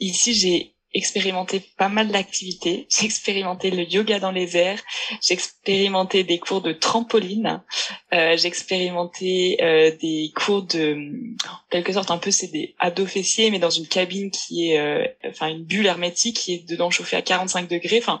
Ici, j'ai expérimenté pas mal d'activités. J'ai expérimenté le yoga dans les airs, j'ai expérimenté des cours de trampoline, euh, j'ai expérimenté euh, des cours de, en quelque sorte un peu c'est des ados fessiers, mais dans une cabine qui est, euh, enfin une bulle hermétique qui est dedans chauffée à 45 degrés. Enfin.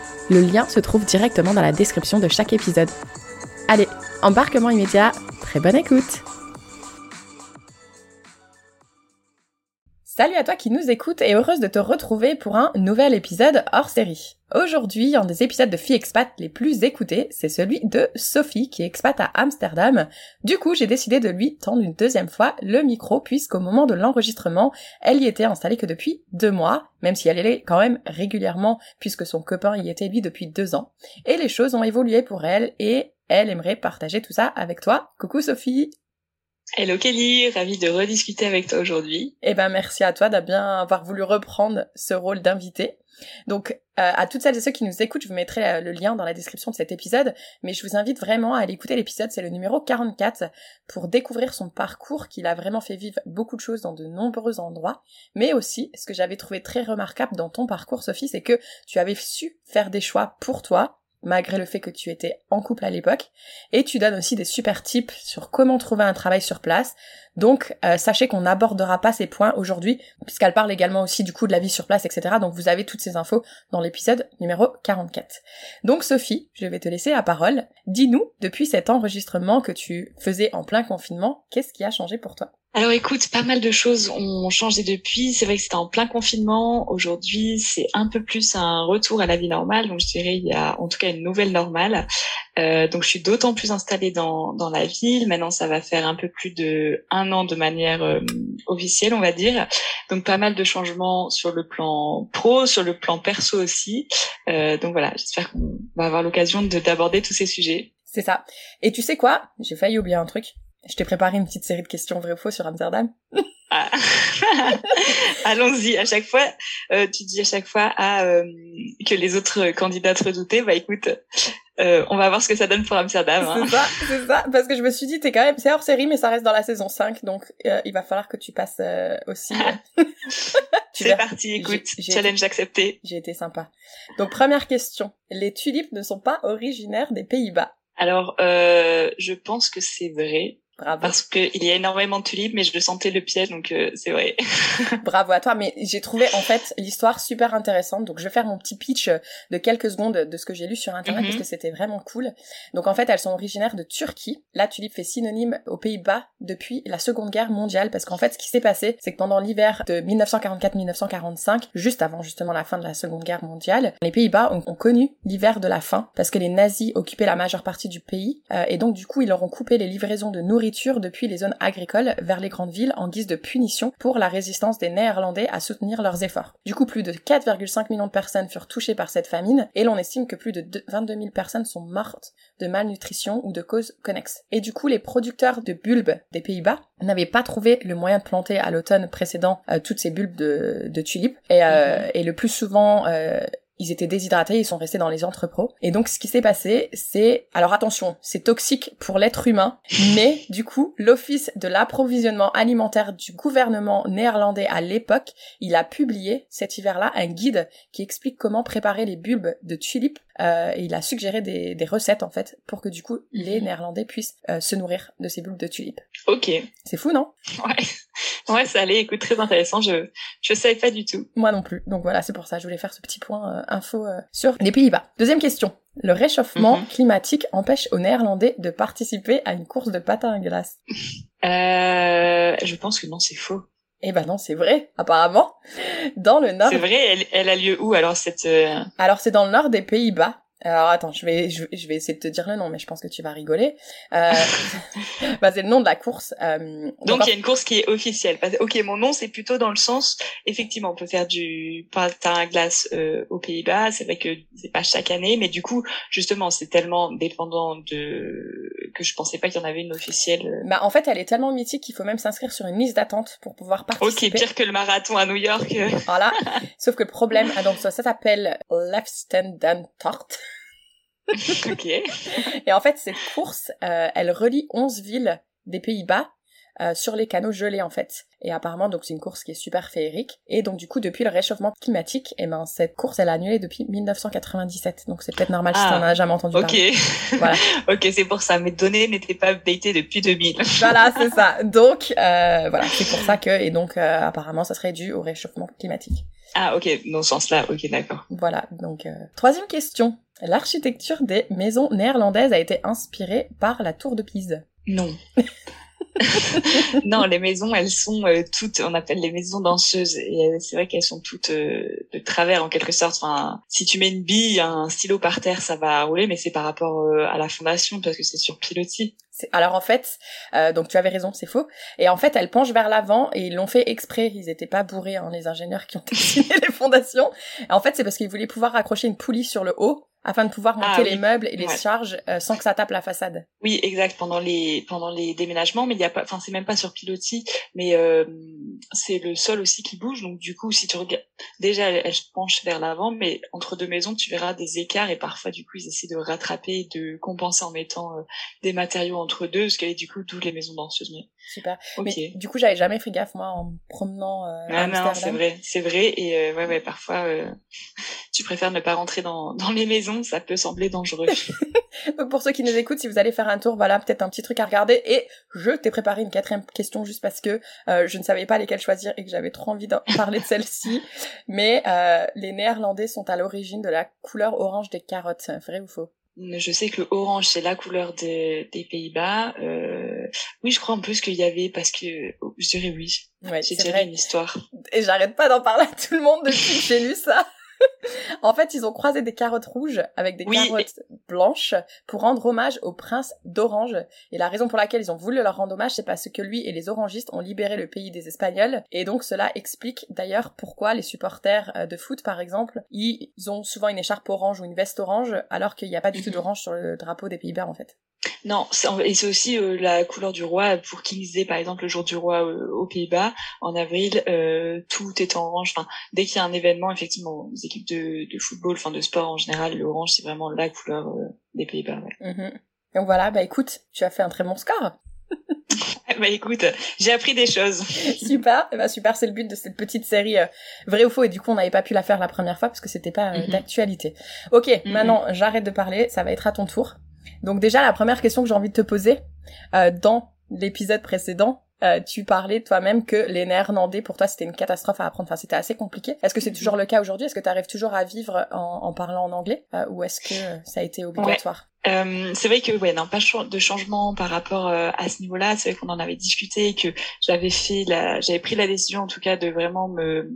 le lien se trouve directement dans la description de chaque épisode. Allez, embarquement immédiat, très bonne écoute Salut à toi qui nous écoute et heureuse de te retrouver pour un nouvel épisode hors série. Aujourd'hui, un des épisodes de Fille Expat les plus écoutés, c'est celui de Sophie qui est expat à Amsterdam. Du coup, j'ai décidé de lui tendre une deuxième fois le micro puisqu'au moment de l'enregistrement, elle y était installée que depuis deux mois, même si elle est quand même régulièrement puisque son copain y était lui depuis deux ans. Et les choses ont évolué pour elle et elle aimerait partager tout ça avec toi. Coucou Sophie Hello Kelly, ravie de rediscuter avec toi aujourd'hui. Eh ben merci à toi d'avoir voulu reprendre ce rôle d'invité. Donc euh, à toutes celles et ceux qui nous écoutent, je vous mettrai euh, le lien dans la description de cet épisode, mais je vous invite vraiment à aller écouter l'épisode, c'est le numéro 44, pour découvrir son parcours, qu'il a vraiment fait vivre beaucoup de choses dans de nombreux endroits, mais aussi, ce que j'avais trouvé très remarquable dans ton parcours, Sophie, c'est que tu avais su faire des choix pour toi, malgré le fait que tu étais en couple à l'époque. Et tu donnes aussi des super tips sur comment trouver un travail sur place. Donc euh, sachez qu'on n'abordera pas ces points aujourd'hui, puisqu'elle parle également aussi du coup de la vie sur place, etc. Donc vous avez toutes ces infos dans l'épisode numéro 44. Donc Sophie, je vais te laisser la parole. Dis-nous, depuis cet enregistrement que tu faisais en plein confinement, qu'est-ce qui a changé pour toi? Alors écoute, pas mal de choses ont changé depuis. C'est vrai que c'était en plein confinement. Aujourd'hui, c'est un peu plus un retour à la vie normale. Donc je dirais il y a en tout cas une nouvelle normale. Euh, donc je suis d'autant plus installée dans, dans la ville. Maintenant, ça va faire un peu plus de un an de manière euh, officielle, on va dire. Donc pas mal de changements sur le plan pro, sur le plan perso aussi. Euh, donc voilà, j'espère qu'on va avoir l'occasion de d'aborder tous ces sujets. C'est ça. Et tu sais quoi? J'ai failli oublier un truc. Je t'ai préparé une petite série de questions vraies ou faux sur Amsterdam. Ah. Allons-y. À chaque fois, euh, tu dis à chaque fois ah, euh, que les autres candidats te redoutaient. Bah écoute, euh, on va voir ce que ça donne pour Amsterdam. Hein. C'est ça, c'est ça. Parce que je me suis dit, t'es quand même, c'est hors série, mais ça reste dans la saison 5, donc il va falloir que tu passes aussi. c'est parti. Écoute, challenge accepté. J'ai été sympa. Donc première question. Les tulipes ne sont pas originaires des Pays-Bas. Alors, je pense que c'est vrai. Bravo. Parce qu'il y a énormément de tulipes, mais je le sentais le piège, donc euh, c'est vrai. Bravo à toi, mais j'ai trouvé en fait l'histoire super intéressante. Donc je vais faire mon petit pitch de quelques secondes de ce que j'ai lu sur internet parce mhm. que c'était vraiment cool. Donc en fait, elles sont originaires de Turquie. La tulipe fait synonyme aux Pays-Bas depuis la Seconde Guerre mondiale, parce qu'en fait, ce qui s'est passé, c'est que pendant l'hiver de 1944-1945, juste avant justement la fin de la Seconde Guerre mondiale, les Pays-Bas ont, connu l'hiver de la faim parce que les nazis occupaient la majeure partie du pays, euh, et donc du coup, ils leur ont coupé les livraisons de nourriture depuis les zones agricoles vers les grandes villes en guise de punition pour la résistance des Néerlandais à soutenir leurs efforts. Du coup, plus de 4,5 millions de personnes furent touchées par cette famine et l'on estime que plus de 22 000 personnes sont mortes de malnutrition ou de causes connexes. Et du coup, les producteurs de bulbes des Pays-Bas n'avaient pas trouvé le moyen de planter à l'automne précédent euh, toutes ces bulbes de, tulipes et, euh, mhm. et, le plus souvent euh, ils étaient déshydratés, ils sont restés dans les entrepôts. Et donc ce qui s'est passé, c'est alors attention, c'est toxique pour l'être humain, mais du coup, l'Office de l'approvisionnement alimentaire du gouvernement néerlandais à l'époque, il a publié cet hiver-là un guide qui explique comment préparer les bulbes de tulipes euh, et il a suggéré des, des, recettes en fait pour que du coup les mhm. Néerlandais puissent euh, se nourrir de ces bulbes de tulipes. Ok. C'est fou, non? Ouais. Ouais, ça allait. Écoute, très intéressant. Je je savais pas du tout. Moi non plus. Donc voilà, c'est pour ça. Je voulais faire ce petit point euh, info sur les Pays-Bas. Deuxième question. Le réchauffement mhm. climatique empêche aux Néerlandais de participer à une course de patins à glace. Euh, je pense que non, c'est faux. Eh ben non, c'est vrai, apparemment. Dans le nord. C'est vrai, elle, elle, a lieu où alors cette euh, Alors c'est dans le nord des Pays-Bas. Alors attends, je vais, je, vais essayer de te dire le nom, mais je pense que tu vas rigoler. Euh, bah, c'est le nom de la course. Euh, donc il y a une course qui est officielle. Ok, mon nom c'est plutôt dans le sens, effectivement, on peut faire du patin à glace euh, aux Pays-Bas. C'est vrai que c'est pas chaque année, mais du coup, justement, c'est tellement dépendant de que je pensais pas qu'il y en avait une officielle. Euh. Bah en fait, elle est tellement mythique qu'il faut même s'inscrire sur une liste d'attente pour pouvoir participer. Ok, pire que le marathon à New York. voilà. Sauf que le problème, ah, donc ça, ça s'appelle Left Stand Tort. ok. Et en fait, cette course, euh, elle relie 11 villes des Pays-Bas euh, sur les canaux gelés en fait. Et apparemment donc c'est une course qui est super féerique. Et donc du coup depuis le réchauffement climatique, et eh ben cette course elle a annulé depuis 1997. Donc c'est peut-être normal si t'en ah, as jamais entendu parler. Ok. Voilà. ok c'est pour ça. Mes données n'étaient pas updatées depuis 2000. voilà c'est ça. Donc euh, voilà c'est pour ça que et donc euh, apparemment ça serait dû au réchauffement climatique. Ah ok dans ce sens-là. Ok d'accord. Voilà donc troisième question. L'architecture des maisons néerlandaises a été inspirée par la tour de Pise. Non. non, les maisons, elles sont euh, toutes, on appelle les maisons danseuses. Et euh, c'est vrai qu'elles sont toutes euh, de travers en quelque sorte. Enfin, si tu mets une bille, un stylo par terre, ça va rouler, mais c'est par rapport à la fondation parce que c'est sur pilotis. Alors en fait, donc tu avais raison, c'est faux. Et en fait, elles penchent vers l'avant et ils l'ont fait exprès. Ils étaient pas bourrés, hein, les ingénieurs qui ont dessiné les fondations. Et en fait, c'est parce qu'ils voulaient pouvoir accrocher une poulie sur le haut afin de pouvoir monter ah les meubles et les charges euh, sans que ça tape la façade. Oui, exact. Pendant les pendant les déménagements, mais il y a pas, enfin c'est même pas sur pilotis, mais euh, c'est le sol aussi qui bouge. Donc du coup, si tu regardes, déjà elle, se penche vers l'avant, mais entre deux maisons, tu verras des écarts et parfois du coup ils essaient de rattraper, de compenser en mettant euh, des matériaux entre deux, ce qui est du coup d'où les maisons danseuses. Mais super. Mais du coup, j'avais jamais fait gaffe moi en promenant. Euh, ah, non, c'est vrai, c'est vrai. Et ouais, ouais, parfois tu préfères ne pas rentrer dans dans les maisons ça peut sembler dangereux. pour ceux qui nous écoutent, si vous allez faire un tour, voilà, peut-être un petit truc à regarder. Et je t'ai préparé une quatrième question juste parce que euh, je ne savais pas lesquelles choisir et que j'avais trop envie d'en parler de celle-ci. Mais euh, les Néerlandais sont à l'origine de la couleur orange des carottes. Vrai ou faux? Je sais que le orange c'est la couleur des Pays-Bas. Euh, oui, je crois en plus qu'il y avait parce que je dirais oui. Ouais, c'est une histoire. Et j'arrête pas d'en parler à tout le monde depuis que j'ai lu ça. en fait, ils ont croisé des carottes rouges avec des carottes blanches pour rendre hommage au prince d'Orange. Et la raison pour laquelle ils ont voulu leur rendre hommage, c'est parce que lui et les orangistes ont libéré le pays des Espagnols. Et donc cela explique d'ailleurs pourquoi les supporters euh, de foot, par exemple, ils ont souvent une écharpe orange ou une veste orange, alors qu'il n'y a pas du tout mhm. d'orange sur le drapeau des Pays-Bas en fait. Non, et c'est aussi euh, la couleur du roi pour King's Day, par exemple, le jour du roi euh, aux Pays-Bas, en avril, euh, tout est en orange. Enfin, dès qu'il y a un événement, effectivement, aux équipes de, de football, enfin de sport en général, l'orange c'est vraiment la couleur des Pays-Bas. Ouais. Mm-hmm. Donc voilà, bah écoute, tu as fait un très bon score. bah écoute, j'ai appris des choses. super, bah super, c'est le but de cette petite série vrai ou faux et du coup on n'avait pas pu la faire la première fois parce que c'était pas mm-hmm. d'actualité. Ok, mm-hmm. maintenant j'arrête de parler, ça va être à ton tour. Donc déjà, la première question que j'ai envie de te poser, euh, dans l'épisode précédent, euh, tu parlais toi-même que les néerlandais, pour toi, c'était une catastrophe à apprendre. Enfin, c'était assez compliqué. Est-ce que c'est toujours le cas aujourd'hui? Est-ce que tu arrives toujours à vivre en, parlant en anglais? Euh, Ou est-ce que ça a été obligatoire? Euh, c'est vrai que ouais, non, pas de changement par rapport euh, à ce niveau-là. C'est vrai qu'on en avait discuté et que j'avais fait la, j'avais pris la décision en tout cas de vraiment me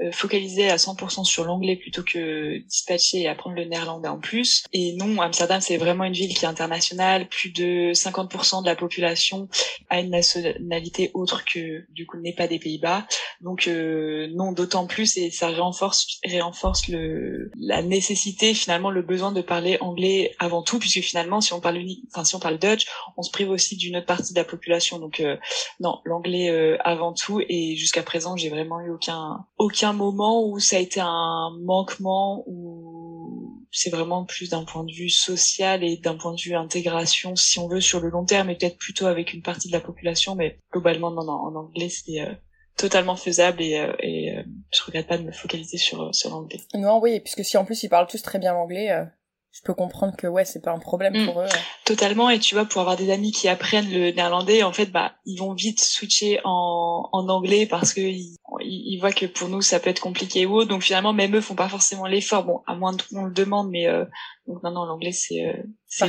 euh, focaliser à 100% sur l'anglais plutôt que dispatcher et apprendre le néerlandais en plus. Et non, Amsterdam c'est vraiment une ville qui est internationale. Plus de 50% de la population a une nationalité autre que du coup n'est pas des Pays-Bas. Donc euh, non, d'autant plus et ça renforce renforce le la nécessité finalement le besoin de parler anglais avant tout puisque finalement, si on parle enfin si on parle Dutch, on se prive aussi d'une autre partie de la population. Donc euh, non, l'anglais euh, avant tout. Et jusqu'à présent, j'ai vraiment eu aucun aucun moment où ça a été un manquement ou c'est vraiment plus d'un point de vue social et d'un point de vue intégration, si on veut, sur le long terme, et peut-être plutôt avec une partie de la population, mais globalement, non, non, en anglais, c'est euh, totalement faisable et, euh, et euh, je regrette pas de me focaliser sur, sur l'anglais. Non, oui, puisque si en plus ils parlent tous très bien l'anglais, je peux comprendre que ouais, c'est pas un problème mm. pour eux. Totalement, et tu vois, pour avoir des amis qui apprennent le néerlandais, en fait, bah, ils vont vite switcher en, en anglais parce que ils, ils, voient que pour nous ça peut être compliqué ou autre. Donc finalement, même eux font pas forcément l'effort. Bon, à moins qu'on le demande, mais euh, donc maintenant l'anglais c'est euh,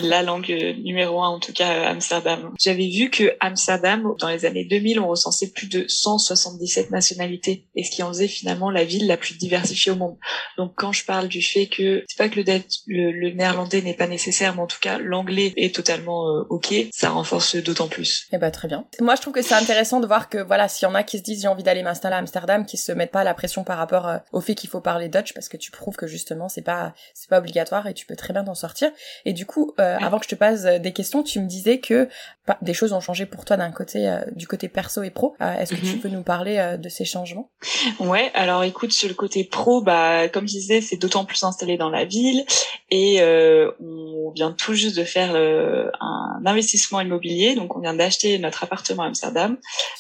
la langue euh, numéro un en tout cas à Amsterdam. J'avais vu que Amsterdam dans les années 2000 on recensait plus de 177 nationalités et ce qui en faisait finalement la ville la plus diversifiée au monde. Donc quand je parle du fait que c'est pas que le, le, néerlandais n'est pas nécessaire, mais en tout cas l'anglais est totalement euh, ok, ça renforce d'autant plus. Eh ben très bien. Moi je trouve que c'est intéressant de voir que voilà s'il y en a qui se disent j'ai envie d'aller m'installer à Amsterdam, qui se mettent pas la pression par rapport au fait qu'il faut parler Dutch parce que tu prouves que justement c'est pas c'est pas obligatoire et tu peux très bien d'en sortir. Et du coup, euh, avant que je te passe euh, des questions, tu me disais que bah, des choses ont changé pour toi d'un côté, euh, du côté perso et pro. Est-ce que tu mhm. peux nous parler de ces changements? Ouais, alors écoute, sur le côté pro, bah comme je disais, c'est d'autant plus installé dans la ville et on vient tout juste de faire un investissement immobilier, donc on vient d'acheter notre appartement à Amsterdam.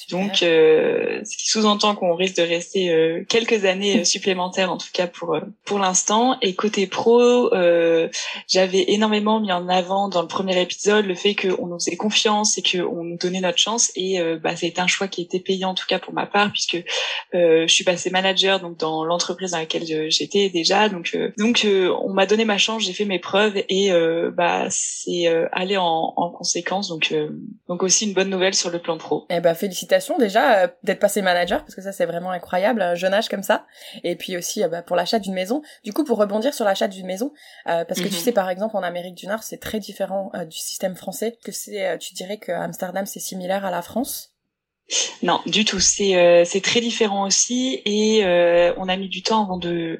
Donc, ce qui sous-entend qu'on risque de rester quelques années supplémentaires, en tout cas pour pour l'instant. Et côté pro, j'avais énormément mis en avant dans le premier épisode le fait qu'on nous faisait confiance et qu'on nous donnait notre chance et euh, bah, c'est un choix qui était payant en tout cas pour ma part puisque euh, je suis passée manager donc dans l'entreprise dans laquelle j'étais déjà donc euh, donc euh, on m'a donné ma chance j'ai fait mes preuves et bah c'est aller en, en, conséquence donc donc aussi une bonne nouvelle sur le plan pro. Eh ben félicitations déjà d'être passé manager parce que ça c'est vraiment incroyable un jeune âge comme ça et puis aussi bah, pour l'achat d'une maison. Du coup pour rebondir sur l'achat d'une maison parce que tu mhm. sais par exemple en Amérique du Nord c'est très différent euh, du système français. Que c'est, euh, tu dirais que Amsterdam c'est similaire à la France? Non, du tout. C'est euh, c'est très différent aussi et on a mis du temps avant de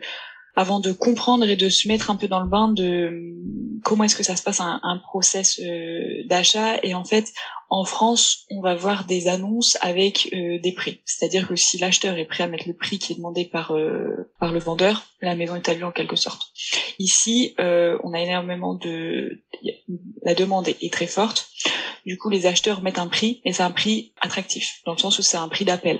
avant de comprendre et de se mettre un peu dans le bain de comment est-ce que ça se passe un, un process d'achat et en fait en France, on va voir des annonces avec euh, des prix. C'est-à-dire que si l'acheteur est prêt à mettre le prix qui est demandé par euh, par le vendeur, la maison est à lui en quelque sorte. Ici, euh, on a énormément de la demande est très forte. Du coup, les acheteurs mettent un prix et c'est un prix attractif dans le sens où c'est un prix d'appel.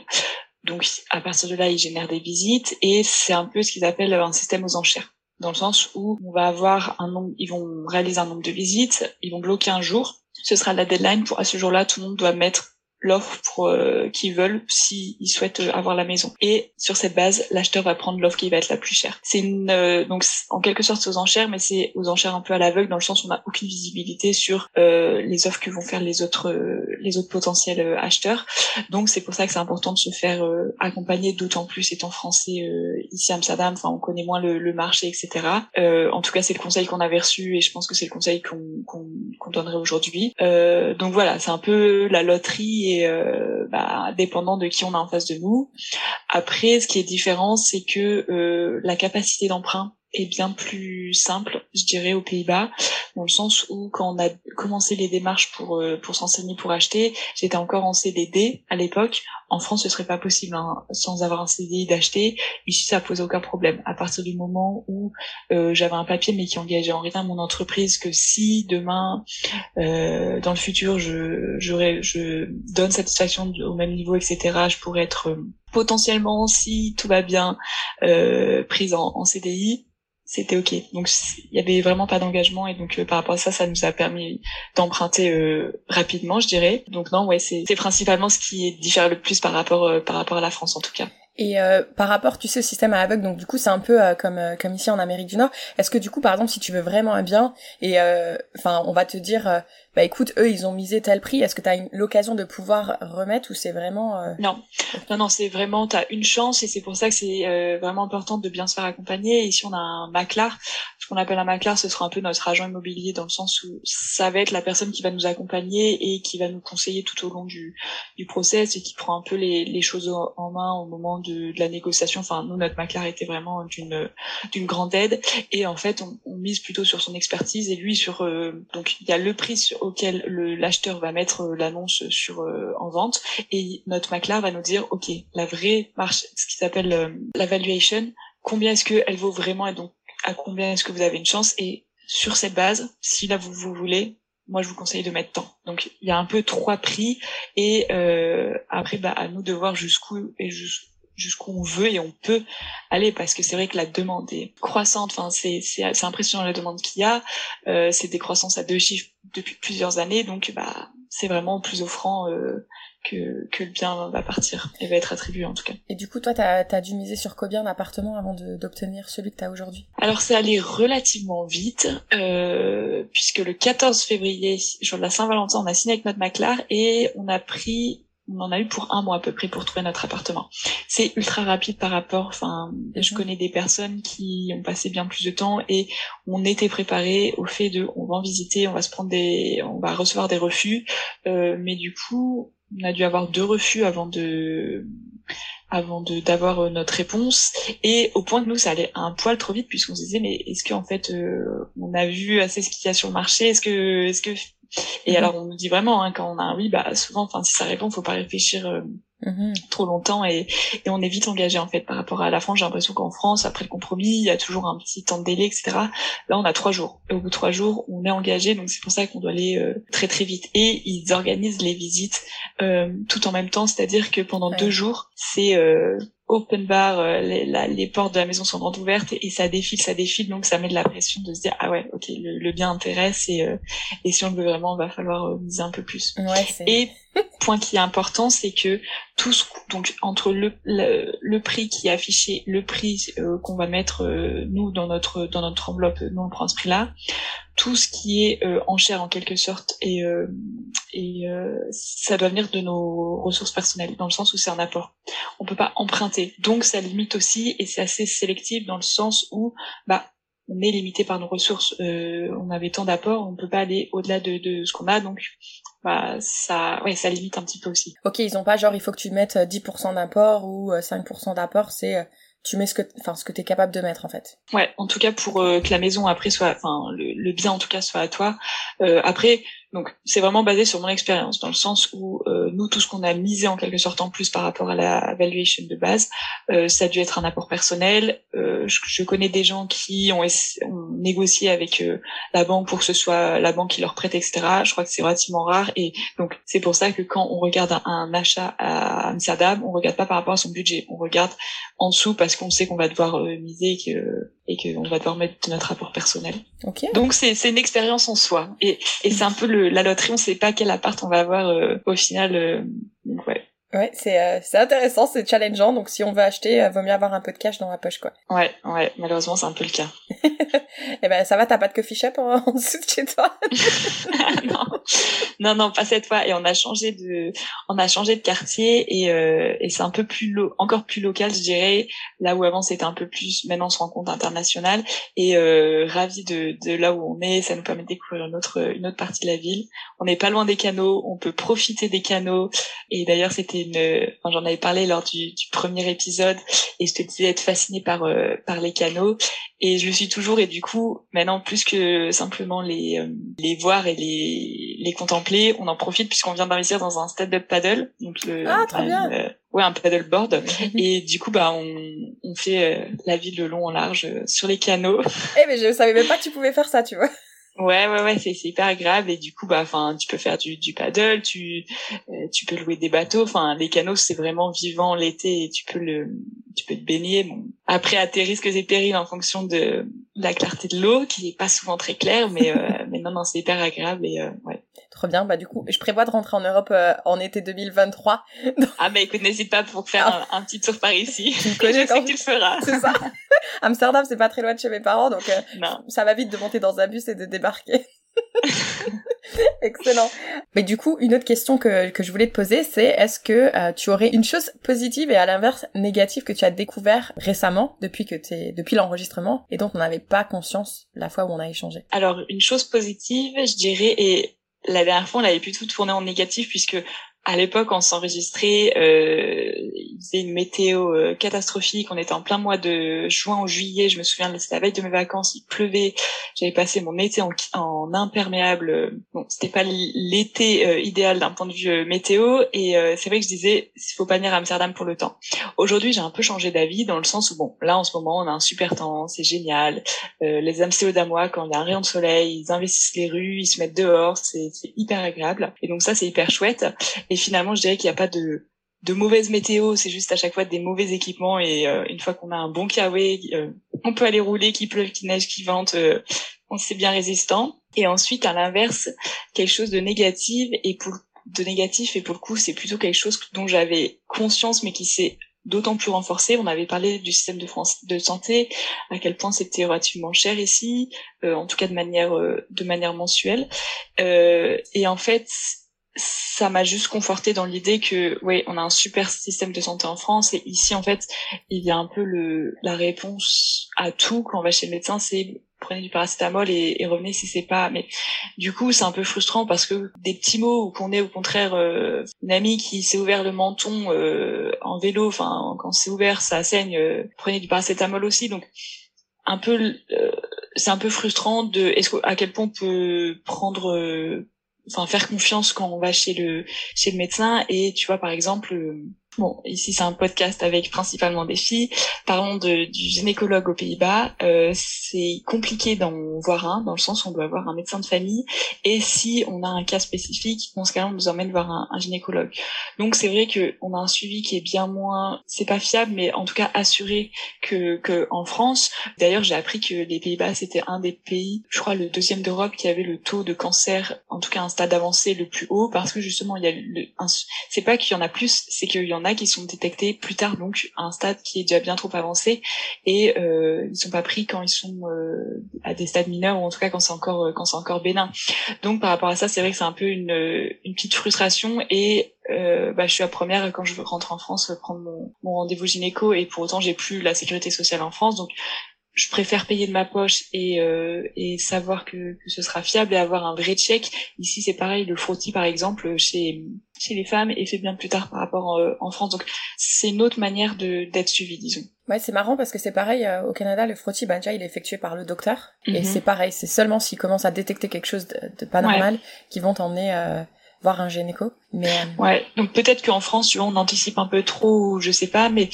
Donc à partir de là, ils génèrent des visites et c'est un peu ce qu'ils appellent un système aux enchères dans le sens où on va avoir un nombre, ils vont réaliser un nombre de visites, ils vont bloquer un jour. Ce sera la deadline pour à ce jour-là, tout le monde doit mettre l'offre euh, qu'ils veulent s'ils souhaitent euh, avoir la maison. Et sur cette base, l'acheteur va prendre l'offre qui va être la plus chère. C'est une euh, donc en quelque sorte aux enchères, mais c'est aux enchères un peu à l'aveugle dans le sens où on n'a aucune visibilité sur euh, les offres que vont faire les autres les autres potentiels acheteurs. Donc c'est pour ça que c'est important de se faire accompagner, d'autant plus étant français ici à Amsterdam. Enfin, on connaît moins le, le marché, etc. en tout cas, c'est le conseil qu'on avait reçu et je pense que c'est le conseil qu'on qu'on donnerait aujourd'hui. donc voilà, c'est un peu la loterie euh, bah, dépendant de qui on a en face de nous. Après, ce qui est différent, c'est que euh, la capacité d'emprunt est bien plus simple, je dirais, aux Pays-Bas, dans le sens où quand on a commencé les démarches pour euh, pour s'enseigner pour acheter, j'étais encore en CDD à l'époque. En France, ce serait pas possible hein, sans avoir un CDI d'acheter. Ici, ça pose aucun problème. À partir du moment où euh, j'avais un papier mais qui engageait en rien mon entreprise, que si demain, euh, dans le futur, je j'aurais je donne satisfaction au même niveau, etc., je pourrais être potentiellement, si tout va bien, prise en, en CDI c'était ok. Donc il y avait vraiment pas d'engagement et donc euh, par rapport à ça, ça nous a permis d'emprunter euh, rapidement, je dirais. Donc non, ouais, c'est principalement ce qui diffère le plus par rapport euh, par rapport à la France en tout cas. Et par rapport, tu sais, au système à aveugle, donc du coup, c'est un peu comme comme ici en Amérique du Nord. Est-ce que du coup, par exemple, si tu veux vraiment un bien, et enfin, on va te dire, bah écoute, eux, ils ont misé tel prix. Est-ce que tu as l'occasion de pouvoir remettre ou c'est vraiment Non, non, non, c'est vraiment, tu as une chance et c'est pour ça que c'est vraiment important de bien se faire accompagner. Ici, on a un maclar qu'on appelle un maclar, ce sera un peu notre agent immobilier dans le sens où ça va être la personne qui va nous accompagner et qui va nous conseiller tout au long du, du process et qui prend un peu les, les choses en main au moment de, de, la négociation. Enfin, nous, notre maclar était vraiment d'une d'une grande aide et en fait, on, on, mise plutôt sur son expertise et lui sur euh, donc il y a le prix auquel l'acheteur va mettre euh, l'annonce sur euh, en vente et notre maclar va nous dire ok la vraie marche ce qui s'appelle la valuation combien est-ce qu'elle vaut vraiment et donc à combien est-ce que vous avez une chance? Et sur cette base, si là vous, vous voulez, moi je vous conseille de mettre tant. Donc il y a un peu trois prix et euh, après bah à nous de voir jusqu'où et jusqu'où on veut et on peut aller parce que c'est vrai que la demande est croissante. Enfin c'est c'est impressionnant la demande qu'il y a. Euh, c'est des croissances à deux chiffres depuis plusieurs années donc bah c'est vraiment plus offrant euh, que, que le bien va partir et va être attribué en tout cas. Et du coup, toi, tu as, dû miser sur combien d'appartements avant d'obtenir celui que tu as aujourd'hui? Alors, c'est allé relativement vite, euh, puisque le 14 février, jour de la Saint-Valentin, on a signé avec notre Maclar et on a pris on en a eu pour un mois à peu près pour trouver notre appartement. C'est ultra rapide par rapport, enfin, je mhm. connais des personnes qui ont passé bien plus de temps et on était préparé au fait de, on va en visiter, on va se prendre des, on va recevoir des refus, euh, mais du coup, on a dû avoir deux refus avant de avant de d'avoir euh, notre réponse et au point que nous ça allait un poil trop vite puisqu'on se disait mais est-ce qu'en fait euh, on a vu assez ce qu'il y a sur le marché? Est-ce que est-ce que et mhm. alors on nous dit vraiment hein, quand on a un oui bah souvent enfin si ça répond faut pas réfléchir euh, Mhm. trop longtemps et, et, on est vite engagé en fait par rapport à la France. J'ai l'impression qu'en France, après le compromis, il y a toujours un petit temps de délai, etc. Là, on a trois jours. Et au bout de trois jours, on est engagé, donc c'est pour ça qu'on doit aller euh, très très vite. Et ils organisent les visites euh, tout en même temps, c'est-à-dire que pendant deux jours, c'est euh, open bar, euh, les, les, portes de la maison sont grandes ouvertes et, ça défile, ça défile, donc ça met de la pression de se dire ah ouais, ok, le, bien intéresse et, euh, et si on le veut vraiment, va falloir euh, miser un peu plus. Ouais, et point qui est important, c'est que tout ce, donc entre le, le, prix qui est affiché, le prix qu'on va mettre nous dans notre dans notre enveloppe, nous on prend ce prix-là, tout ce qui est euh, en chair en quelque sorte et, euh, et euh, ça doit venir de nos ressources personnelles dans le sens où c'est un apport. On peut pas emprunter, donc ça limite aussi et c'est assez sélectif dans le sens où bah on est limité par nos ressources. on avait tant d'apports, on peut pas aller au-delà de, de ce qu'on a, donc bah ça ouais ça limite un petit peu aussi. Ok, ils ont pas genre il faut que tu mettes 10% d'apport ou 5% d'apport, c'est tu mets ce que enfin ce que tu es capable de mettre en fait. Ouais, en tout cas pour euh, que la maison après soit enfin le, bien en tout cas soit à toi. Euh, après donc c'est vraiment basé sur mon expérience dans le sens où euh, nous tout ce qu'on a misé en quelque sorte en plus par rapport à la valuation de base, euh, ça a dû être un apport personnel. Euh, je, connais des gens qui ont, négocié avec euh, la banque pour que ce soit la banque qui leur prête, etc. Je crois que c'est relativement rare et donc c'est pour ça que quand on regarde un, un, achat à Amsterdam, on regarde pas par rapport à son budget, on regarde en dessous parce qu'on sait qu'on va devoir euh, miser et que et qu'on va devoir mettre notre apport personnel. Okay. Donc c'est c'est une expérience en soi et et c'est un peu le la loterie, on sait pas quel appart on va avoir euh, au final. Euh, donc ouais. Ouais, c'est euh, c'est intéressant, c'est challengeant. Donc si on veut acheter, euh, vaut mieux avoir un peu de cash dans la poche, quoi. Ouais, ouais. Malheureusement, c'est un peu le cas. Eh ben ça va, t'as pas de coffee en, dessous de chez toi? Non. non, pas cette fois. Et on a changé de, on a changé de quartier et euh, et c'est un peu plus encore plus local, je dirais. Là où avant c'était un peu plus, maintenant on se rend compte international. Et euh, ravi de de là où on est, ça nous permet de découvrir une autre une autre partie de la ville. On n'est pas loin des canaux, on peut profiter des canaux. Et d'ailleurs c'était j'en avais parlé lors du, premier épisode et je te disais être fascinée par euh, par les canaux et je le suis toujours et du coup maintenant plus que simplement les euh, les voir et les les contempler, on en profite puisqu'on vient d'investir dans un stand-up paddle donc ah, très bien. Euh, ouais un paddleboard et du coup bah on, on fait la ville le long en large sur les canaux. Eh mais je savais même pas que tu pouvais faire ça, tu vois. Ouais, ouais, ouais, c'est hyper agréable et du coup, bah, enfin, tu peux faire du, du paddle, tu, euh, tu peux louer des bateaux. Enfin, les canaux, c'est vraiment vivant l'été et tu peux le, tu peux te baigner. Bon. Après, à tes risques et périls en fonction de, la clarté de l'eau, qui est pas souvent très claire, mais, euh, mais non, non, c'est hyper agréable et euh, ouais. Trop bien, bah du coup, je prévois de rentrer en Europe en été 2023. Ah bah écoute, n'hésite pas pour faire ah. un, petit tour par ici. Tu me connais, je sais que tu le feras. C'est ça. Amsterdam, c'est pas très loin de chez mes parents, donc ça va vite de monter dans un bus et de débarquer. Excellent. Mais du coup, une autre question que, que je voulais te poser, c'est est-ce que euh, tu aurais une chose positive et à l'inverse négative que tu as découvert récemment depuis que t'es depuis l'enregistrement et dont on n'avait pas conscience la fois où on a échangé? Alors, une chose positive, je dirais, et la dernière fois, on avait plutôt tourné en négatif puisque à l'époque, on s'enregistrait, euh, il faisait une météo euh, catastrophique. On était en plein mois de juin ou juillet. Je me souviens, c'était la veille de mes vacances. Il pleuvait. J'avais passé mon été en, en imperméable. Bon, c'était pas l'été idéal d'un point de vue météo, et c'est vrai que je disais, il faut pas venir à Amsterdam pour le temps. Aujourd'hui, j'ai un peu changé d'avis dans le sens où bon, là en ce moment, on a un super temps, c'est génial. les Amsterdamois, quand il y a un rayon de soleil, ils investissent les rues, ils se mettent dehors, c'est hyper agréable. Et donc ça, c'est hyper chouette. Et finalement, je dirais qu'il n'y a pas de de mauvaise météo, c'est juste à chaque fois des mauvais équipements et euh, une fois qu'on a un bon kawaii, euh, on peut aller rouler, qu'il pleuve, qu'il neige, qu'il vente, euh, on s'est bien résistant. Et ensuite, à l'inverse, quelque chose de négatif et pour de négatif et pour le coup, c'est plutôt quelque chose dont j'avais conscience mais qui s'est d'autant plus renforcé. On avait parlé du système de, France, de santé, à quel point c'était relativement cher ici, en tout cas de manière de manière mensuelle. et en fait, ça m'a juste conforté dans l'idée que oui, on a un super système de santé en France et ici en fait, il y a un peu le la réponse à tout quand on va chez le médecin, c'est prenez du paracétamol et, revenez si c'est pas. Mais du coup c'est un peu frustrant parce que des petits mots ou qu'on est au contraire euh, une amie qui s'est ouvert le menton euh, en vélo enfin quand c'est ouvert ça saigne euh, prenez du paracétamol aussi. Donc un peu c'est un peu frustrant de est-ce à quel point on peut prendre enfin faire confiance quand on va chez le chez le médecin. Et tu vois par exemple Bon, ici c'est un podcast avec principalement des filles. Parlons du gynécologue aux Pays-Bas. Euh, c'est compliqué d'en voir un, dans le sens où on doit avoir un médecin de famille. Et si on a un cas spécifique, dans ce cas-là, on nous emmène voir un, gynécologue. Donc c'est vrai qu'on a un suivi qui est bien moins, c'est pas fiable, mais en tout cas assuré que, que en France. D'ailleurs, j'ai appris que les Pays-Bas c'était un des pays, je crois le deuxième d'Europe, qui avait le taux de cancer, en tout cas un stade avancé le plus haut, parce que justement il y a le, c'est pas qu'il y en a plus, c'est qu'il y en a qui sont détectés plus tard, donc à un stade qui est déjà bien trop avancé, et euh, ils sont pas pris quand ils sont euh, à des stades mineurs ou en tout cas quand c'est encore euh, quand c'est encore bénin. Donc par rapport à ça, c'est vrai que c'est un peu une, petite frustration. Et euh, bah, je suis la première quand je veux rentrer en France prendre mon, mon rendez-vous gynéco. Et pour autant j'ai plus la sécurité sociale en France. Donc je préfère payer de ma poche et, euh, et savoir que, que, ce sera fiable et avoir un vrai check. Ici, c'est pareil, le frottis, par exemple, chez, chez les femmes est fait bien plus tard par rapport en, euh, en France. Donc, c'est une autre manière d'être suivi, disons. Ouais, c'est marrant parce que c'est pareil, euh, au Canada, le frottis, bah, déjà, il est effectué par le docteur. Et mhm. c'est pareil, c'est seulement s'ils commencent à détecter quelque chose de, de pas normal qu'ils vont t'emmener... Euh, voir un gynéco mais ouais donc peut-être qu'en France on anticipe un peu trop je sais pas mais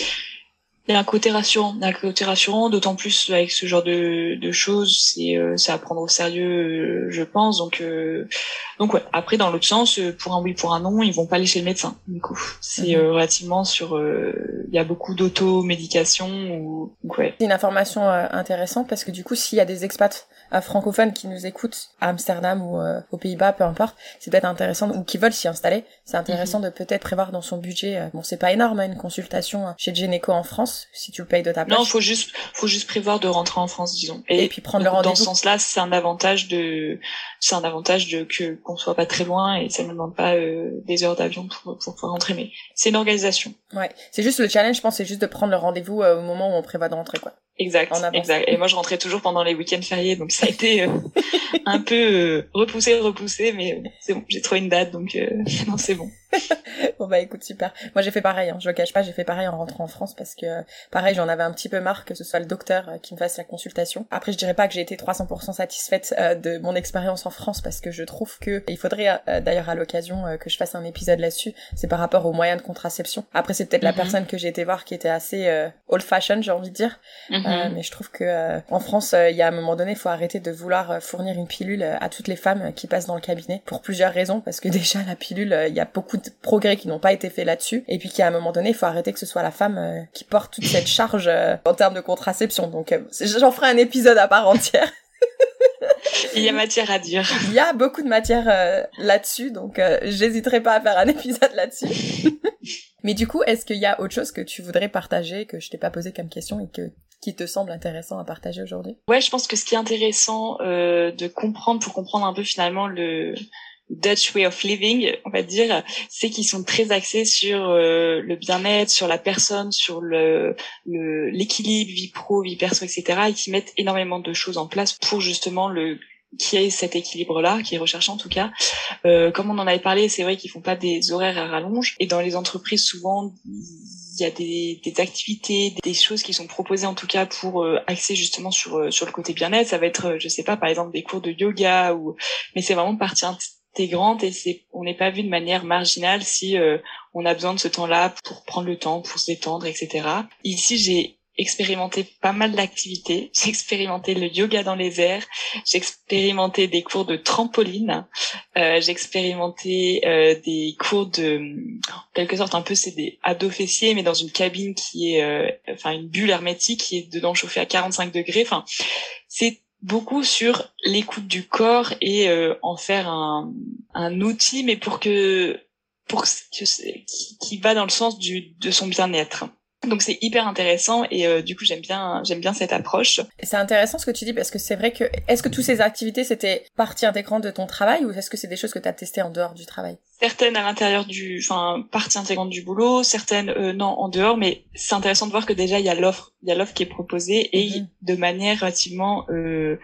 il y a un côté rassurant, un côté rassurant, d'autant plus avec ce genre de, de choses, c'est euh, à prendre au sérieux, euh, je pense. Donc euh, donc ouais. Après dans l'autre sens, euh, pour un oui, pour un non, ils vont pas aller chez le médecin. Du coup, c'est mhm. relativement sur, il y a beaucoup d'auto-médication ou ouais. C'est une information intéressante parce que du coup, s'il y a des expats francophones qui nous écoutent à Amsterdam ou aux Pays-Bas, peu importe, c'est peut-être intéressant ou qui veulent s'y installer, c'est intéressant mhm. de peut-être prévoir dans son budget. bon, c'est pas énorme, hein, une consultation chez le gynéco en France si tu payes de ta place. Non, faut juste, faut juste prévoir de rentrer en France, disons. Et, puis prendre le rendez-vous. Dans ce sens-là, c'est un avantage de, c'est un avantage de que qu'on soit pas très loin et ça ne demande pas euh, des heures d'avion pour, pour pouvoir rentrer. Mais c'est une organisation. Ouais, c'est juste le challenge, je pense, c'est juste de prendre le rendez-vous euh, au moment où on prévoit de rentrer, quoi. Exact, exact. Et moi, je rentrais toujours pendant les week-ends fériés, donc ça a été euh, un peu repoussé, repoussé, mais c'est bon, j'ai trouvé une date, donc non, c'est bon. bon bah écoute super. Moi j'ai fait pareil, hein. je le cache pas, j'ai fait pareil en rentrant en France parce que pareil j'en avais un petit peu marre que ce soit le docteur euh, qui me fasse la consultation. Après je dirais pas que j'ai été 300% satisfaite euh, de mon expérience en France parce que je trouve que il faudrait euh, d'ailleurs à l'occasion que je fasse un épisode là-dessus. C'est par rapport aux moyens de contraception. Après c'est peut-être la mhm. personne que j'ai été voir qui était assez old fashion j'ai envie de dire, mhm. mais je trouve que en France il y a un moment donné il faut arrêter de vouloir fournir une pilule à toutes les femmes qui passent dans le cabinet pour plusieurs raisons parce que déjà la pilule il y a beaucoup de progrès qui n'ont pas été faits là-dessus et puis qu'à un moment donné il faut arrêter que ce soit la femme euh, qui porte toute cette charge euh, en termes de contraception donc euh, j'en ferai un épisode à part entière Il y a matière à dire. Il y a beaucoup de matière là-dessus, donc j'hésiterai pas à faire un épisode là-dessus. Mais du coup, est-ce qu'il y a autre chose que tu voudrais partager, que je t'ai pas posé comme question et que qui te semble intéressant à partager aujourd'hui? Ouais, je pense que ce qui est intéressant de comprendre pour comprendre un peu finalement le Dutch way of living, on va dire, c'est qu'ils sont très axés sur euh, le bien-être, sur la personne, sur le l'équilibre vie pro, vie perso, etc. et qui mettent énormément de choses en place pour justement le qui ait cet équilibre-là, qui est recherché en tout cas. Euh, comme on en avait parlé, c'est vrai qu'ils font pas des horaires à rallonge. Et dans les entreprises, souvent, il y a des, des, activités, des choses qui sont proposées en tout cas pour euh, axer justement sur euh, sur le côté bien-être. Ça va être, euh, je sais pas, par exemple des cours de yoga ou, mais c'est vraiment partie intégrante et c'est, on n'est pas vu de manière marginale si on a besoin de ce temps-là pour prendre le temps, pour se détendre, etc. Ici, j'ai expérimenté pas mal d'activités. J'ai expérimenté le yoga dans les airs. J'ai expérimenté des cours de trampoline. Euh, j'ai expérimenté euh, des cours de, en quelque sorte, un peu c'est des ados fessiers, mais dans une cabine qui est, euh, enfin une bulle hermétique qui est dedans chauffée à 45 degrés. Enfin, c'est beaucoup sur l'écoute du corps et euh, en faire un, un outil, mais pour que pour que, qui, qui va dans le sens du de son bien-être. Donc c'est hyper intéressant et euh, du coup j'aime bien j'aime bien cette approche. C'est intéressant ce que tu dis parce que c'est vrai que est-ce que toutes ces activités c'était partie intégrante de ton travail ou est-ce que c'est des choses que tu as testées en dehors du travail? Certaines à l'intérieur du enfin partie intégrante du boulot, certaines euh, non en dehors mais c'est intéressant de voir que déjà il y a l'offre il y a l'offre qui est proposée et mm-hmm. de manière relativement euh,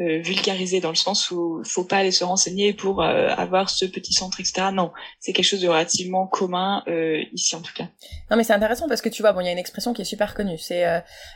euh, vulgarisé dans le sens où faut pas aller se renseigner pour euh, avoir ce petit centre etc non c'est quelque chose de relativement commun euh, ici en tout cas non mais c'est intéressant parce que tu vois bon il y a une expression qui est super connue c'est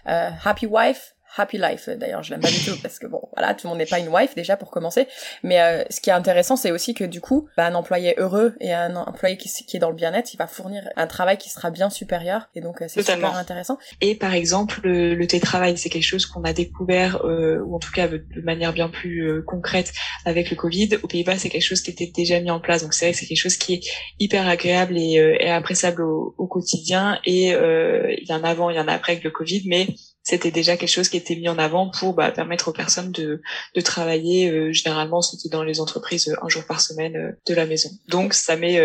happy wife happy life. D'ailleurs, je l'aime pas du tout parce que bon, voilà, tout le monde n'est pas une wife déjà pour commencer. Mais euh, ce qui est intéressant, c'est aussi que du coup, bah, un employé heureux et un employé qui, qui est dans le bien-être, il va fournir un travail qui sera bien supérieur. Et donc, euh, c'est super intéressant. Et par exemple, le, le télétravail, c'est quelque chose qu'on a découvert, euh, ou en tout cas de manière bien plus euh, concrète avec le Covid. Aux Pays-Bas, c'est quelque chose qui était déjà mis en place. Donc c'est vrai que c'est quelque chose qui est hyper agréable et, et appréciable au, au, quotidien. Et il y en a avant, il y en a après avec le Covid, mais c'était déjà quelque chose qui était mis en avant pour bah, permettre aux personnes de, de travailler. Euh, généralement, c'était dans les entreprises euh, un jour par semaine euh, de la maison. Donc, ça met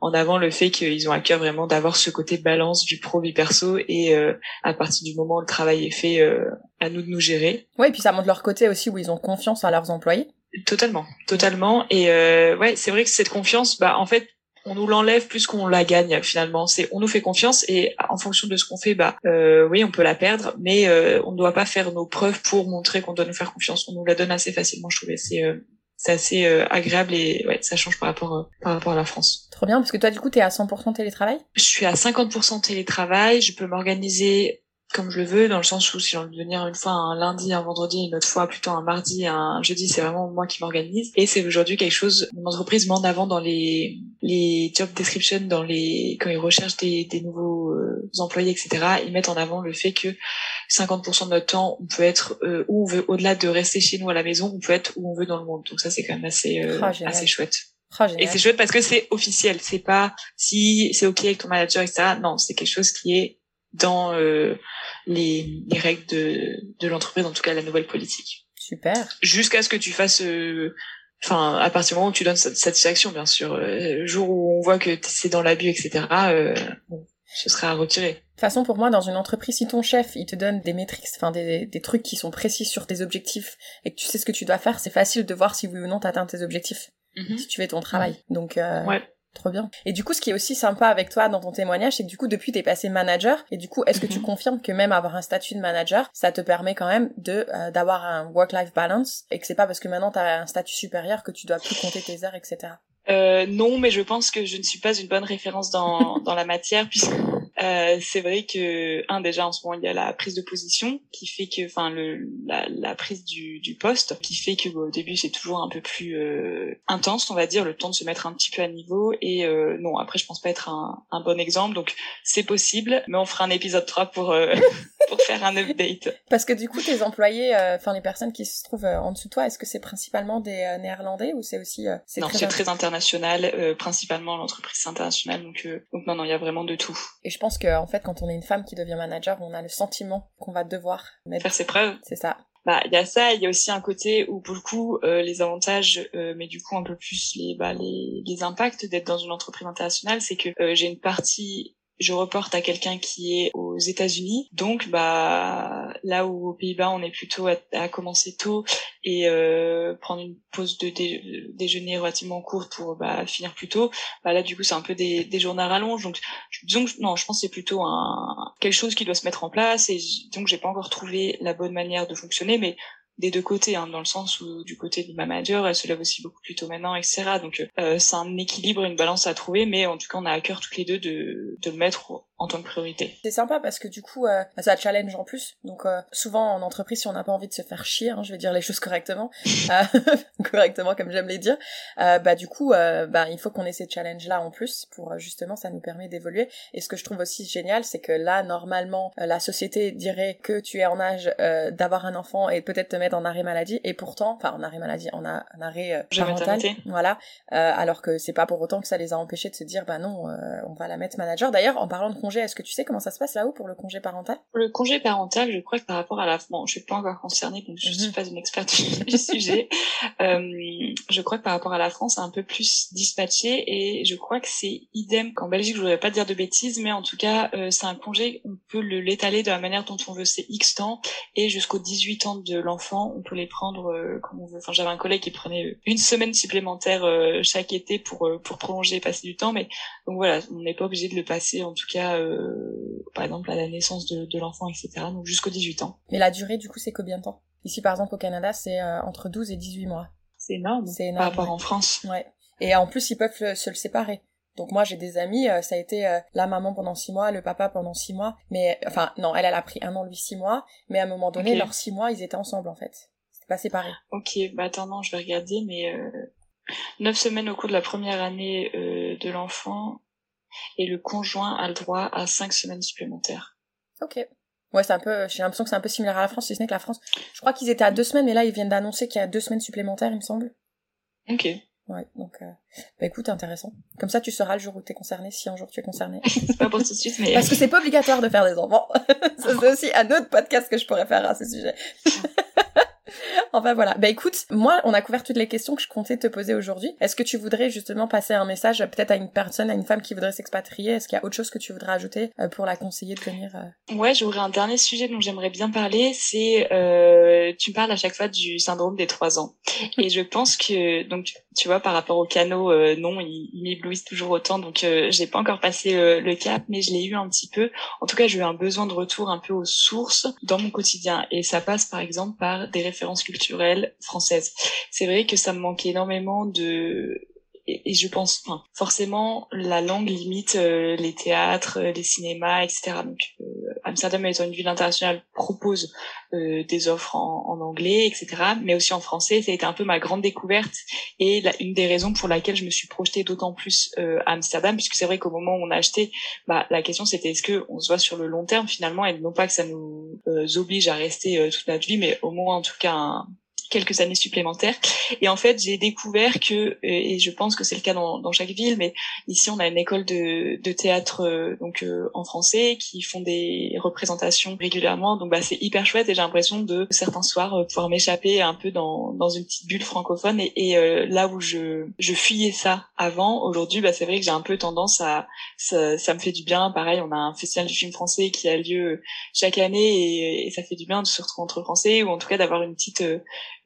en avant le fait qu'ils ont à cœur vraiment d'avoir ce côté balance du pro vie perso et à partir du moment où le travail est fait, à nous de nous gérer. Ouais, et puis ça montre leur côté aussi où ils ont confiance en leurs employés. Totalement, totalement. Et ouais, c'est vrai que cette confiance, bah en fait, on nous l'enlève plus qu'on la gagne finalement. C'est on nous fait confiance et en fonction de ce qu'on fait, bah euh, oui, on peut la perdre, mais euh, on ne doit pas faire nos preuves pour montrer qu'on doit nous faire confiance. On nous la donne assez facilement, je trouvais. C'est euh, c'est assez agréable et ouais, ça change par rapport par rapport à la France. Trop bien parce que toi du coup tu es à 100% télétravail? Je suis à 50% télétravail, je peux m'organiser comme je le veux, dans le sens où si j'ai envie de venir une fois un lundi, un vendredi, une autre fois plutôt un mardi, un jeudi, c'est vraiment moi qui m'organise. Et c'est aujourd'hui quelque chose, mon entreprise met en avant dans les, les job descriptions, dans les, quand ils recherchent des, des nouveaux euh, employés, etc., ils mettent en avant le fait que 50% de notre temps, on peut être euh, où on veut, au-delà de rester chez nous à la maison, on peut être où on veut dans le monde. Donc ça, c'est quand même assez, euh, oh, assez chouette. Oh, et c'est chouette parce que c'est officiel. C'est pas si c'est ok avec ton manager, etc. Non, c'est quelque chose qui est dans euh, les, les, règles de, de l'entreprise, en tout cas la nouvelle politique. Super. Jusqu'à ce que tu fasses, euh, enfin à partir du moment où tu donnes satisfaction, bien sûr. Euh, le jour où on voit que c'est dans l'abus, etc. bon, ce sera à retirer. De toute façon, pour moi, dans une entreprise, si ton chef, il te donne des métriques, enfin des, des trucs qui sont précis sur tes objectifs et que tu sais ce que tu dois faire, c'est facile de voir si oui ou non tu atteint tes objectifs. Mm-hmm. Si tu fais ton travail. Donc, ouais. Trop bien. Et du coup, ce qui est aussi sympa avec toi dans ton témoignage, c'est que du coup, depuis, t'es passé manager. Et du coup, est-ce que tu mhm. confirmes que même avoir un statut de manager, ça te permet quand même de euh, d'avoir un work-life balance et que c'est pas parce que maintenant t'as un statut supérieur que tu dois plus compter tes heures, etc. Euh, non, mais je pense que je ne suis pas une bonne référence dans, dans la matière puisque euh, c'est vrai que un déjà en ce moment il y a la prise de position qui fait que enfin le la, la, prise du, du poste qui fait que au début c'est toujours un peu plus euh, intense on va dire le temps de se mettre un petit peu à niveau et euh, non après je pense pas être un, un bon exemple donc c'est possible mais on fera un épisode 3 pour euh, pour faire un update. Parce que du coup tes employés euh, enfin les personnes qui se trouvent en dessous de toi est-ce que c'est principalement des néerlandais ou c'est aussi c'est non c'est très international principalement l'entreprise c'est international donc donc non non il y a vraiment de tout. Et je pense pense que en fait, quand on est une femme qui devient manager, on a le sentiment qu'on va devoir mettre... faire ses preuves. C'est ça. Bah, il y a ça, il y a aussi un côté où pour le coup euh, les avantages, euh, mais du coup un peu plus les bah, les, les impacts d'être dans une entreprise internationale, c'est que euh, j'ai une partie je reporte à quelqu'un qui est aux États-Unis. Donc, bah, là où aux Pays-Bas, on est plutôt à, commencer tôt et euh, prendre une pause de déjeuner relativement courte pour bah, finir plus tôt. Bah, là, du coup, c'est un peu des, des journées à rallonge. Donc, non, je pense que c'est plutôt un, quelque chose qui doit se mettre en place. Et donc, j'ai pas encore trouvé la bonne manière de fonctionner, mais des deux côtés, hein, dans le sens où du côté du manager, elle se lève aussi beaucoup plus tôt maintenant, etc. Donc euh, c'est un équilibre, une balance à trouver, mais en tout cas on a à cœur toutes les deux de, de le mettre en tant que priorité. C'est sympa parce que du coup euh, ça challenge en plus. Donc euh, souvent en entreprise si on n'a pas envie de se faire chier, hein, je vais dire les choses correctement, euh, correctement comme j'aime les dire, euh, bah du coup bah il faut qu'on ait ces challenges là en plus pour justement ça nous permet d'évoluer. Et ce que je trouve aussi génial c'est que là normalement la société dirait que tu es en âge d'avoir un enfant et peut-être te mettre en arrêt maladie et pourtant enfin en arrêt maladie en, a, en arrêt parental voilà alors que c'est pas pour autant que ça les a empêchés de se dire bah non on va la mettre manager. D'ailleurs en parlant de est-ce que tu sais comment ça se passe là-haut pour le congé parental? Le congé parental, je crois que par rapport à la... Bon, je suis pas encore concernée, donc je suis mhm. pas une experte du sujet. Euh, je crois que par rapport à la France, c'est un peu plus dispatché et je crois que c'est idem qu'en Belgique, je voudrais pas dire de bêtises, mais en tout cas, euh, c'est un congé, on peut l'étaler de la manière dont on veut, c'est X temps et jusqu'aux 18 ans de l'enfant, on peut les prendre euh, comme on veut. Enfin, j'avais un collègue qui prenait une semaine supplémentaire chaque été pour pour prolonger et passer du temps, mais donc voilà, on n'est pas obligé de le passer en tout cas euh, par exemple à la naissance de, de l'enfant, etc. Donc jusqu'aux 18 ans. Mais la durée du coup c'est combien de temps? Ici par exemple au Canada c'est euh, entre 12 et 18 mois. C'est énorme. C'est énorme. Par rapport en France. Ouais. Et en plus ils peuvent se le séparer. Donc moi j'ai des amis, euh, ça a été la maman pendant six mois, le papa pendant six mois, mais enfin non, elle elle a pris un an lui six mois, mais à un moment donné leurs six mois ils étaient ensemble en fait, c'était pas séparé. Ok, bah attends non je vais regarder, mais neuf semaines au cours de la première année de l'enfant, et le conjoint a le droit à cinq semaines supplémentaires. Ok. Ouais, c'est un peu, j'ai l'impression que c'est un peu similaire à la France, si ce n'est que la France, je crois qu'ils étaient à deux semaines, mais là, ils viennent d'annoncer qu'il y a deux semaines supplémentaires, il me semble. Ok. Ouais, donc, euh... bah écoute, intéressant. Comme ça, tu sauras le jour où t'es concerné, si un jour tu es concerné. c'est pas pour tout de suite, mais... Parce que c'est pas obligatoire de faire des enfants. c'est aussi un autre podcast que je pourrais faire à ce sujet. enfin voilà. Bah écoute, moi, on a couvert toutes les questions que je comptais te poser aujourd'hui. Est-ce que tu voudrais justement passer un message peut-être à une personne, à une femme qui voudrait s'expatrier? Est-ce qu'il y a autre chose que tu voudrais ajouter euh, pour la conseiller de venir euh? Ouais, j'aurais un dernier sujet dont j'aimerais bien parler. C'est, euh, tu parles à chaque fois du syndrome des trois ans. Et je pense que, donc, tu vois, par rapport au canot, euh, non, il, il m'éblouissent toujours autant. Donc, euh, j'ai pas encore passé le cap, mais je l'ai eu un petit peu. En tout cas, j'ai eu un besoin de retour un peu aux sources dans mon quotidien. Et ça passe, par exemple, par des références culturelles françaises. C'est vrai que ça me manquait énormément de et, je pense, forcément, la langue limite euh, les théâtres, euh, les cinémas, etc. Donc, euh, Amsterdam étant une ville internationale propose des offres en, en, anglais, etc. Mais aussi en français. Ça a été un peu ma grande découverte et la, une des raisons pour laquelle je me suis projetée d'autant plus à Amsterdam, puisque c'est vrai qu'au moment où on a acheté, bah, la question c'était est-ce que on se voit sur le long terme finalement, et non pas que ça nous oblige à rester toute notre vie, mais au moins en tout cas un, quelques années supplémentaires. Et en fait, j'ai découvert que, euh, et je pense que c'est le cas dans, dans, chaque ville, mais ici on a une école de, de théâtre euh, donc euh, en français qui font des représentations régulièrement. Donc bah c'est hyper chouette et j'ai l'impression de certains soirs pouvoir m'échapper un peu dans, dans une petite bulle francophone. Et, et là où je, je fuyais ça avant, aujourd'hui, bah c'est vrai que j'ai un peu tendance à ça, ça, me fait du bien. Pareil, on a un festival du film français qui a lieu chaque année et, et ça fait du bien de se retrouver entre français ou en tout cas d'avoir une petite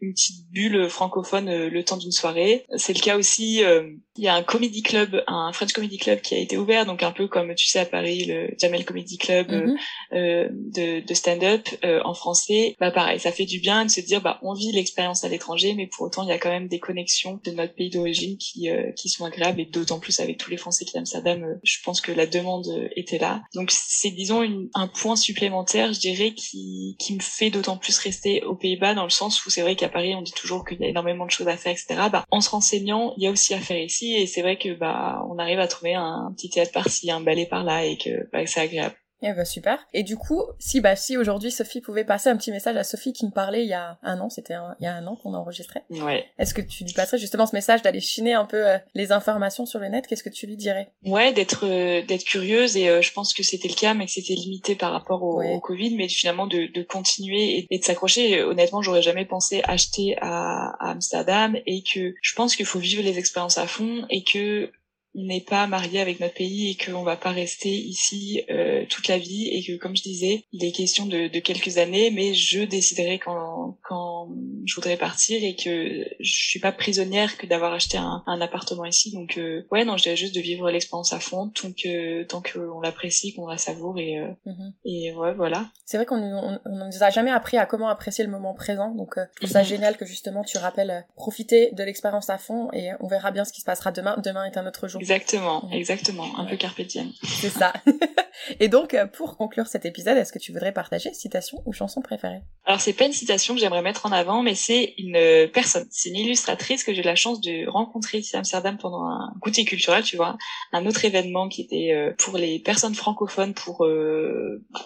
une petite bulle francophone euh, le temps d'une soirée. C'est le cas aussi, euh, il y a un comedy club, un French Comedy Club qui a été ouvert, donc un peu comme tu sais à Paris, le Jamel Comedy Club mhm. euh, de, de stand-up en français. Bah pareil, ça fait du bien de se dire bah on vit l'expérience à l'étranger, mais pour autant il y a quand même des connexions de notre pays d'origine qui qui sont agréables et d'autant plus avec tous les Français qui Amsterdam, je pense que la demande était là. Donc c'est disons un point supplémentaire, je dirais, qui qui me fait d'autant plus rester aux Pays-Bas dans le sens où c'est vrai qu'il Paris, on dit toujours qu'il y a énormément de choses à faire, etc. Bah, en se renseignant, il y a aussi à faire ici, et c'est vrai que bah, on arrive à trouver un petit théâtre par-ci, un ballet par-là, et que, bah, c'est agréable. Eh ben super. Et du coup, si bah si aujourd'hui Sophie pouvait passer un petit message à Sophie qui me parlait il y a un an, c'était il y a un an qu'on a enregistré. Ouais. Est-ce que tu lui passerais justement ce message d'aller chiner un peu euh, les informations sur le net? Qu'est-ce que tu lui dirais? Ouais, d'être euh, d'être curieuse et euh, je pense que c'était le cas, mais que c'était limité par rapport au, Covid, mais finalement de, de continuer et, de s'accrocher. Honnêtement, j'aurais jamais pensé acheter à, à Amsterdam et que je pense qu'il faut vivre les expériences à fond et que n'est pas marié avec notre pays et qu'on va pas rester ici euh, toute la vie et que comme je disais il est question de, de quelques années mais je déciderai quand quand je voudrais partir et que je suis pas prisonnière que d'avoir acheté un, un, appartement ici. Donc euh, ouais non je dirais juste de vivre l'expérience à fond tant que tant qu'on l'apprécie qu'on la savoure et euh, mm-hmm. et ouais voilà. C'est vrai qu'on on, on nous a jamais appris à comment apprécier le moment présent. Donc je trouve ça mm-hmm. génial que justement tu rappelles profiter de l'expérience à fond et on verra bien ce qui se passera demain. Demain est un autre jour Exactement, exactement, un peu carpe C'est ça. Et donc, euh, pour conclure cet épisode, est-ce que tu voudrais partager citation ou chanson préférée? Alors, c'est pas une citation que j'aimerais mettre en avant, mais c'est une euh, personne. C'est une illustratrice que j'ai eu la chance de rencontrer ici à Amsterdam pendant un goûter culturel, tu vois, un autre événement qui était euh, pour les personnes francophones pour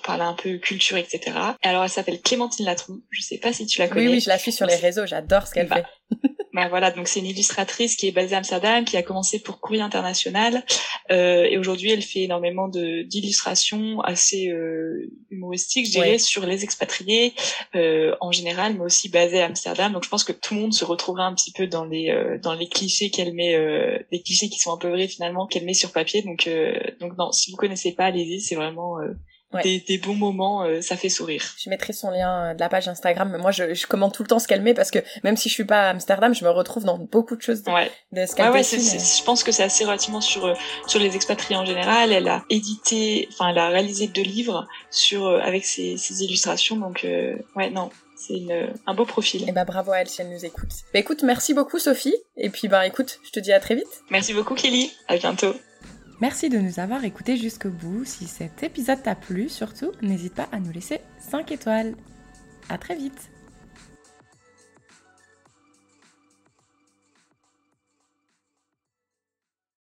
parler un peu culture, etc. alors, elle s'appelle Clémentine Latron. Je sais pas si tu la connais. Oui, oui, je la suis sur les réseaux. J'adore ce qu'elle bah, fait. Ben voilà, donc c'est une illustratrice qui est basée à Amsterdam, qui a commencé pour Courrier International, euh, et aujourd'hui elle fait énormément de d'illustrations assez euh, humoristiques, je dirais, sur les expatriés euh, en général, mais aussi basées à Amsterdam. Donc je pense que tout le monde se retrouvera un petit peu dans les euh, dans les clichés qu'elle met, euh, les clichés qui sont un peu vrais finalement qu'elle met sur papier. Donc euh, donc non, si vous connaissez pas, allez-y, c'est vraiment des, bons moments, euh, ça fait sourire. Je mettrai son lien euh, de la page Instagram. Moi, je, je commente tout le temps ce qu'elle met parce que même si je suis pas à Amsterdam, je me retrouve dans beaucoup de choses de, ouais. de ce qu'elle ouais, Je pense que c'est assez relativement sur euh, sur les expatriés en général. Elle a édité, enfin, elle a réalisé deux livres sur avec ses, ses illustrations. Donc, ouais, non, c'est un beau profil. Et eh bah bravo à elle si elle nous écoute. Bah écoute, merci beaucoup Sophie. Et puis bah écoute, je te dis à très vite. Merci beaucoup Kelly. À bientôt. Merci de nous avoir écoutés jusqu'au bout. Si cet épisode t'a plu, surtout, n'hésite pas à nous laisser 5 étoiles. À très vite